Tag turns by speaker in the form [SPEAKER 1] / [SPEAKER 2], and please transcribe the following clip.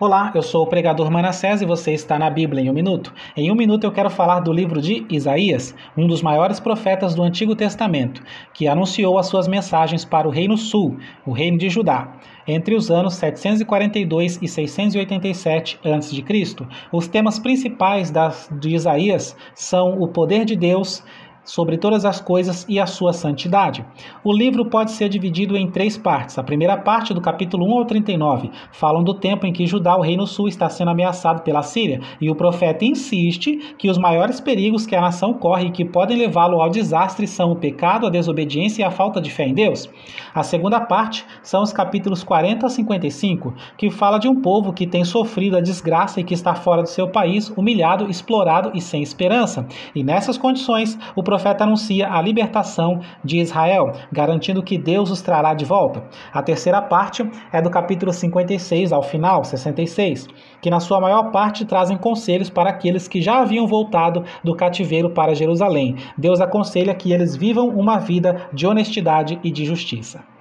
[SPEAKER 1] Olá, eu sou o pregador Manassés e você está na Bíblia em um minuto. Em um minuto eu quero falar do livro de Isaías, um dos maiores profetas do Antigo Testamento, que anunciou as suas mensagens para o Reino Sul, o Reino de Judá. Entre os anos 742 e 687 a.C., os temas principais das, de Isaías são o poder de Deus, sobre todas as coisas e a sua santidade. O livro pode ser dividido em três partes. A primeira parte, do capítulo 1 ao 39, falam do tempo em que Judá, o reino sul, está sendo ameaçado pela Síria, e o profeta insiste que os maiores perigos que a nação corre e que podem levá-lo ao desastre são o pecado, a desobediência e a falta de fé em Deus. A segunda parte são os capítulos 40 a 55, que fala de um povo que tem sofrido a desgraça e que está fora do seu país, humilhado, explorado e sem esperança. E nessas condições, o profeta anuncia a libertação de Israel, garantindo que Deus os trará de volta. A terceira parte é do capítulo 56 ao final, 66, que na sua maior parte trazem conselhos para aqueles que já haviam voltado do cativeiro para Jerusalém. Deus aconselha que eles vivam uma vida de honestidade e de justiça.